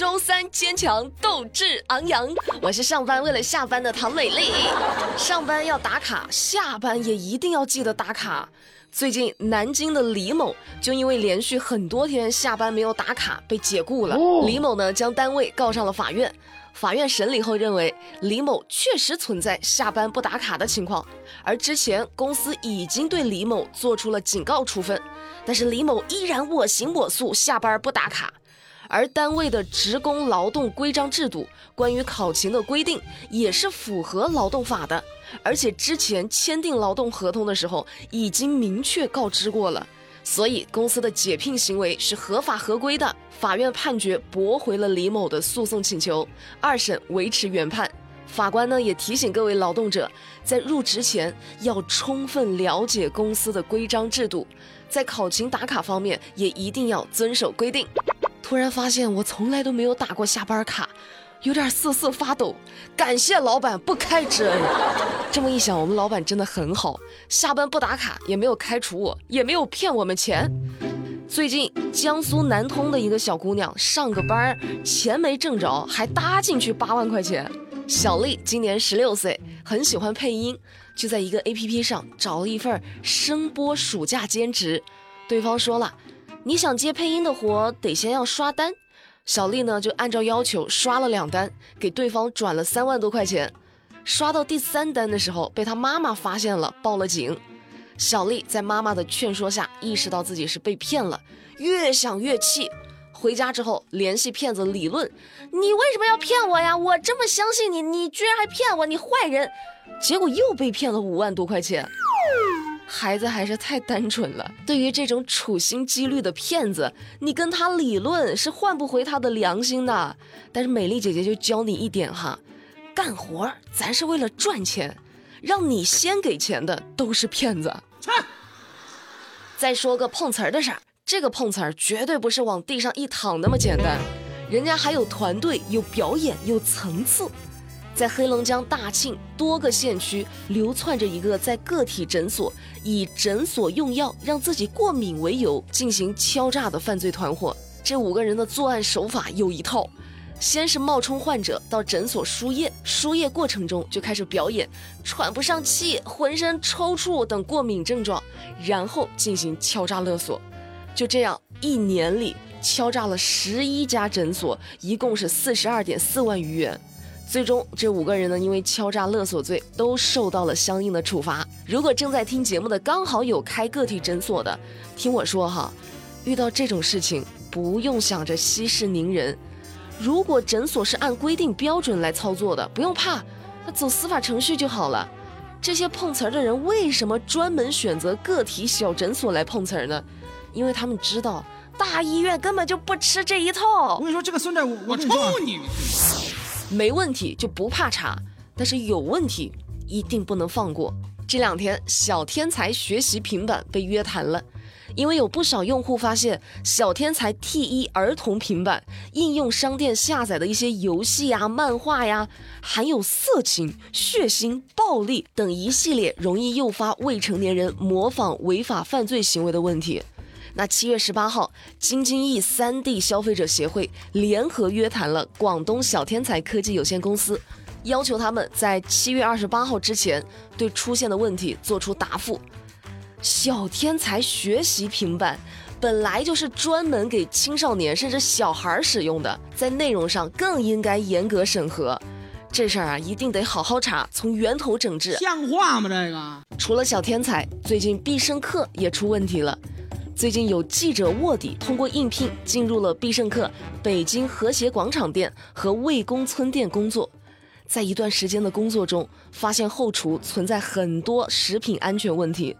周三坚强，斗志昂扬。我是上班为了下班的唐美丽。上班要打卡，下班也一定要记得打卡。最近南京的李某就因为连续很多天下班没有打卡被解雇了。李某呢将单位告上了法院。法院审理后认为，李某确实存在下班不打卡的情况，而之前公司已经对李某做出了警告处分，但是李某依然我行我素，下班不打卡。而单位的职工劳动规章制度关于考勤的规定也是符合劳动法的，而且之前签订劳动合同的时候已经明确告知过了。所以公司的解聘行为是合法合规的。法院判决驳回了李某的诉讼请求，二审维持原判。法官呢也提醒各位劳动者，在入职前要充分了解公司的规章制度，在考勤打卡方面也一定要遵守规定。突然发现我从来都没有打过下班卡。有点瑟瑟发抖，感谢老板不开之恩。这么一想，我们老板真的很好，下班不打卡，也没有开除我，也没有骗我们钱。最近江苏南通的一个小姑娘上个班，钱没挣着，还搭进去八万块钱。小丽今年十六岁，很喜欢配音，就在一个 APP 上找了一份声波暑假兼职。对方说了，你想接配音的活，得先要刷单。小丽呢，就按照要求刷了两单，给对方转了三万多块钱。刷到第三单的时候，被她妈妈发现了，报了警。小丽在妈妈的劝说下，意识到自己是被骗了，越想越气。回家之后联系骗子理论：“你为什么要骗我呀？我这么相信你，你居然还骗我，你坏人！”结果又被骗了五万多块钱。孩子还是太单纯了。对于这种处心积虑的骗子，你跟他理论是换不回他的良心的。但是美丽姐姐就教你一点哈，干活咱是为了赚钱，让你先给钱的都是骗子。再说个碰瓷儿的事儿，这个碰瓷儿绝对不是往地上一躺那么简单，人家还有团队、有表演、有层次。在黑龙江大庆多个县区流窜着一个在个体诊所以诊所用药让自己过敏为由进行敲诈的犯罪团伙。这五个人的作案手法有一套：先是冒充患者到诊所输液，输液过程中就开始表演喘不上气、浑身抽搐等过敏症状，然后进行敲诈勒索。就这样，一年里敲诈了十一家诊所，一共是四十二点四万余元。最终，这五个人呢，因为敲诈勒索罪，都受到了相应的处罚。如果正在听节目的刚好有开个体诊所的，听我说哈，遇到这种事情不用想着息事宁人。如果诊所是按规定标准来操作的，不用怕，那走司法程序就好了。这些碰瓷儿的人为什么专门选择个体小诊所来碰瓷儿呢？因为他们知道大医院根本就不吃这一套。我跟你说，这个孙子，我我抽你！没问题就不怕查，但是有问题一定不能放过。这两天，小天才学习平板被约谈了，因为有不少用户发现小天才 T1 儿童平板应用商店下载的一些游戏呀、漫画呀，含有色情、血腥、暴力等一系列容易诱发未成年人模仿违法犯罪行为的问题。那七月十八号，京津冀三地消费者协会联合约谈了广东小天才科技有限公司，要求他们在七月二十八号之前对出现的问题做出答复。小天才学习平板本来就是专门给青少年甚至小孩使用的，在内容上更应该严格审核。这事儿啊，一定得好好查，从源头整治。像话吗？这个除了小天才，最近必胜客也出问题了。最近有记者卧底，通过应聘进入了必胜客北京和谐广场店和魏公村店工作。在一段时间的工作中，发现后厨存在很多食品安全问题。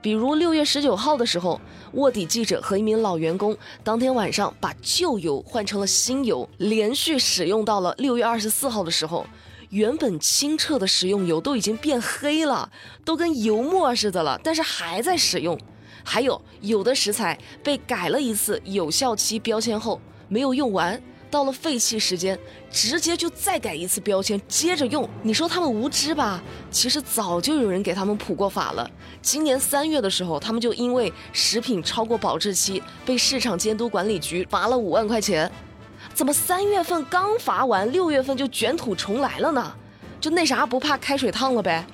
比如六月十九号的时候，卧底记者和一名老员工当天晚上把旧油换成了新油，连续使用到了六月二十四号的时候，原本清澈的食用油都已经变黑了，都跟油墨似的了，但是还在使用。还有有的食材被改了一次有效期标签后没有用完，到了废弃时间，直接就再改一次标签，接着用。你说他们无知吧？其实早就有人给他们普过法了。今年三月的时候，他们就因为食品超过保质期，被市场监督管理局罚了五万块钱。怎么三月份刚罚完，六月份就卷土重来了呢？就那啥，不怕开水烫了呗？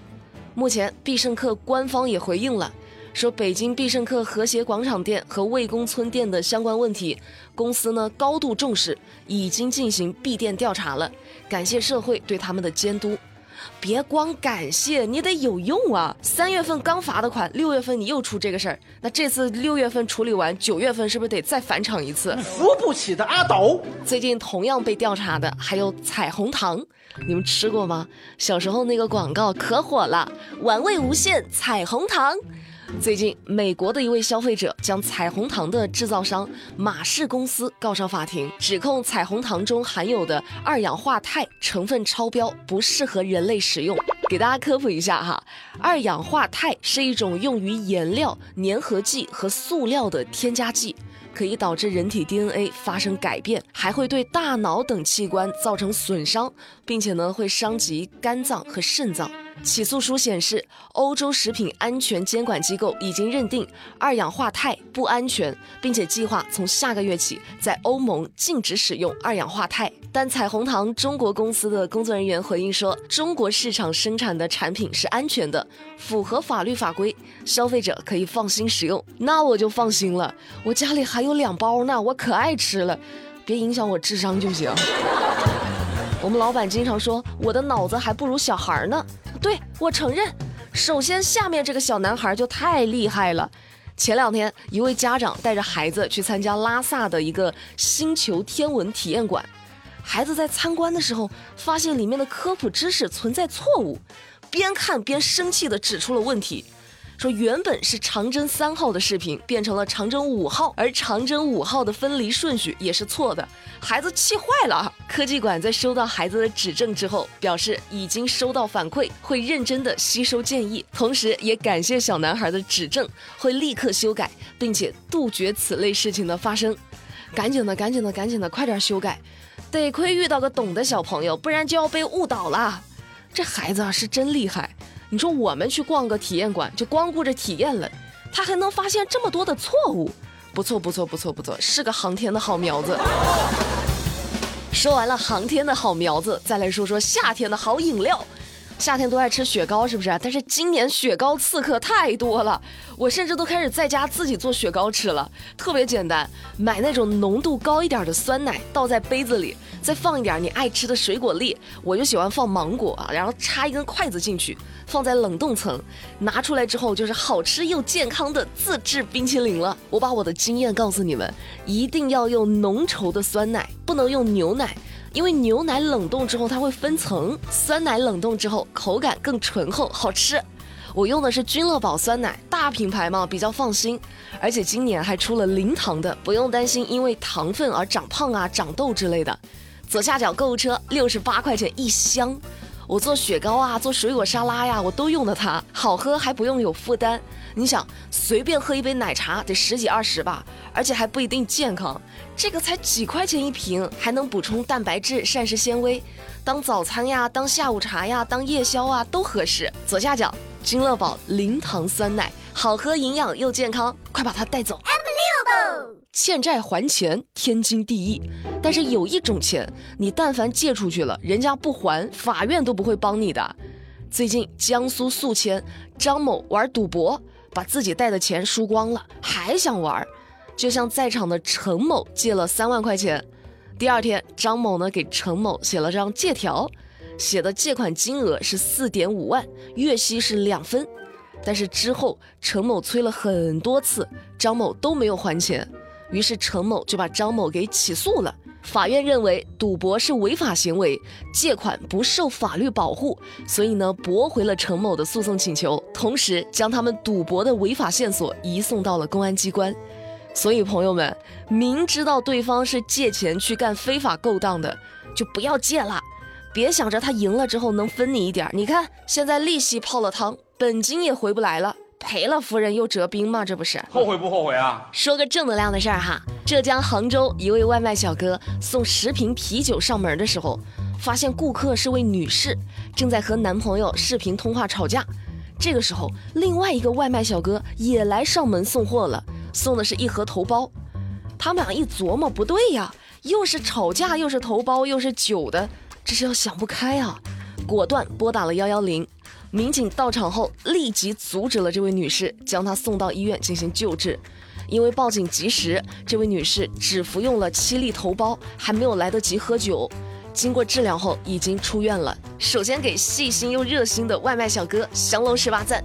目前必胜客官方也回应了，说北京必胜客和谐广场店和魏公村店的相关问题，公司呢高度重视，已经进行闭店调查了，感谢社会对他们的监督。别光感谢，你得有用啊！三月份刚罚的款，六月份你又出这个事儿，那这次六月份处理完，九月份是不是得再返场一次？扶不起的阿斗。最近同样被调查的还有彩虹糖，你们吃过吗？小时候那个广告可火了，玩味无限彩虹糖。最近，美国的一位消费者将彩虹糖的制造商马氏公司告上法庭，指控彩虹糖中含有的二氧化钛成分超标，不适合人类食用。给大家科普一下哈，二氧化钛是一种用于颜料、粘合剂和塑料的添加剂。可以导致人体 DNA 发生改变，还会对大脑等器官造成损伤，并且呢会伤及肝脏和肾脏。起诉书显示，欧洲食品安全监管机构已经认定二氧化钛不安全，并且计划从下个月起在欧盟禁止使用二氧化钛。但彩虹糖中国公司的工作人员回应说，中国市场生产的产品是安全的，符合法律法规，消费者可以放心使用。那我就放心了，我家里还有两包呢，我可爱吃了，别影响我智商就行。我们老板经常说我的脑子还不如小孩呢，对我承认。首先，下面这个小男孩就太厉害了。前两天，一位家长带着孩子去参加拉萨的一个星球天文体验馆，孩子在参观的时候发现里面的科普知识存在错误，边看边生气地指出了问题。说原本是长征三号的视频变成了长征五号，而长征五号的分离顺序也是错的，孩子气坏了。科技馆在收到孩子的指正之后，表示已经收到反馈，会认真的吸收建议，同时也感谢小男孩的指正，会立刻修改，并且杜绝此类事情的发生。赶紧的，赶紧的，赶紧的，快点修改！得亏遇到个懂的小朋友，不然就要被误导了。这孩子啊，是真厉害。你说我们去逛个体验馆，就光顾着体验了，他还能发现这么多的错误，不错不错不错不错，是个航天的好苗子。说完了航天的好苗子，再来说说夏天的好饮料。夏天都爱吃雪糕，是不是？但是今年雪糕刺客太多了，我甚至都开始在家自己做雪糕吃了，特别简单，买那种浓度高一点的酸奶，倒在杯子里，再放一点你爱吃的水果粒，我就喜欢放芒果啊，然后插一根筷子进去，放在冷冻层，拿出来之后就是好吃又健康的自制冰淇淋了。我把我的经验告诉你们，一定要用浓稠的酸奶，不能用牛奶。因为牛奶冷冻之后它会分层，酸奶冷冻之后口感更醇厚，好吃。我用的是君乐宝酸奶，大品牌嘛，比较放心。而且今年还出了零糖的，不用担心因为糖分而长胖啊、长痘之类的。左下角购物车六十八块钱一箱，我做雪糕啊、做水果沙拉呀，我都用的它，好喝还不用有负担。你想随便喝一杯奶茶得十几二十吧，而且还不一定健康。这个才几块钱一瓶，还能补充蛋白质、膳食纤维，当早餐呀、当下午茶呀、当夜宵啊都合适。左下角君乐宝零糖酸奶，好喝、营养又健康，快把它带走。欠债还钱天经地义，但是有一种钱，你但凡借出去了，人家不还，法院都不会帮你的。最近江苏宿迁张某玩赌博。把自己带的钱输光了，还想玩，就向在场的陈某借了三万块钱。第二天，张某呢给陈某写了张借条，写的借款金额是四点五万，月息是两分。但是之后，陈某催了很多次，张某都没有还钱，于是陈某就把张某给起诉了。法院认为赌博是违法行为，借款不受法律保护，所以呢驳回了陈某的诉讼请求，同时将他们赌博的违法线索移送到了公安机关。所以朋友们，明知道对方是借钱去干非法勾当的，就不要借了，别想着他赢了之后能分你一点。你看现在利息泡了汤，本金也回不来了。赔了夫人又折兵吗？这不是后悔不后悔啊？说个正能量的事儿哈，浙江杭州一位外卖小哥送十瓶啤酒上门的时候，发现顾客是位女士，正在和男朋友视频通话吵架。这个时候，另外一个外卖小哥也来上门送货了，送的是一盒头孢。他们俩一琢磨，不对呀，又是吵架，又是头孢，又是酒的，这是要想不开啊！果断拨打了幺幺零，民警到场后立即阻止了这位女士，将她送到医院进行救治。因为报警及时，这位女士只服用了七粒头孢，还没有来得及喝酒。经过治疗后，已经出院了。首先给细心又热心的外卖小哥降龙十八赞，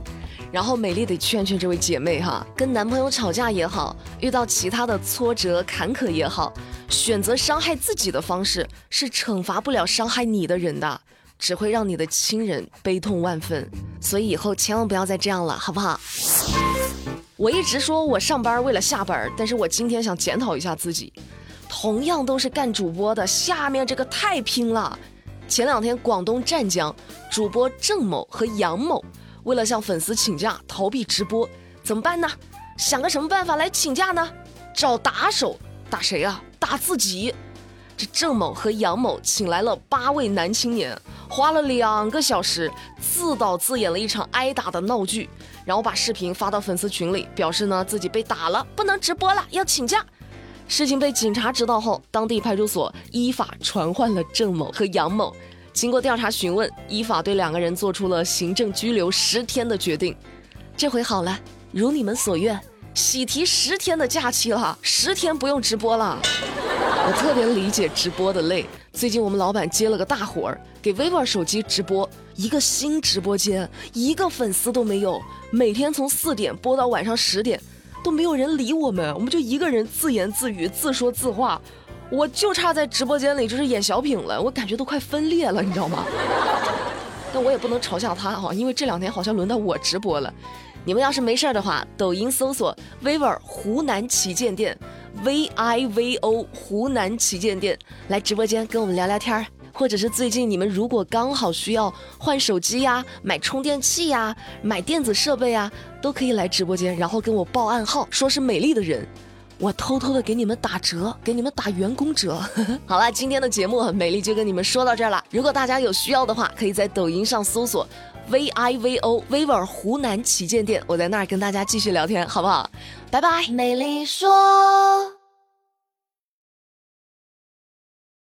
然后美丽得劝劝这位姐妹哈，跟男朋友吵架也好，遇到其他的挫折坎坷也好，选择伤害自己的方式是惩罚不了伤害你的人的，只会让你的亲人悲痛万分。所以以后千万不要再这样了，好不好？我一直说我上班为了下班，但是我今天想检讨一下自己。同样都是干主播的，下面这个太拼了。前两天广东湛江主播郑某和杨某为了向粉丝请假逃避直播，怎么办呢？想个什么办法来请假呢？找打手，打谁啊？打自己。这郑某和杨某请来了八位男青年，花了两个小时自导自演了一场挨打的闹剧。然后把视频发到粉丝群里，表示呢自己被打了，不能直播了，要请假。事情被警察知道后，当地派出所依法传唤了郑某和杨某。经过调查询问，依法对两个人做出了行政拘留十天的决定。这回好了，如你们所愿，喜提十天的假期了，十天不用直播了。我特别理解直播的累。最近我们老板接了个大活儿，给 vivo 手机直播一个新直播间，一个粉丝都没有。每天从四点播到晚上十点，都没有人理我们，我们就一个人自言自语、自说自话。我就差在直播间里就是演小品了，我感觉都快分裂了，你知道吗？但我也不能嘲笑他哈，因为这两天好像轮到我直播了。你们要是没事儿的话，抖音搜索 vivo 湖南旗舰店，V I V O 湖南旗舰店，来直播间跟我们聊聊天儿。或者是最近你们如果刚好需要换手机呀、买充电器呀、买电子设备啊，都可以来直播间，然后跟我报暗号，说是美丽的人，我偷偷的给你们打折，给你们打员工折。好了，今天的节目美丽就跟你们说到这儿了。如果大家有需要的话，可以在抖音上搜索 V I V O Vivo 湖南旗舰店，我在那儿跟大家继续聊天，好不好？拜拜，美丽说。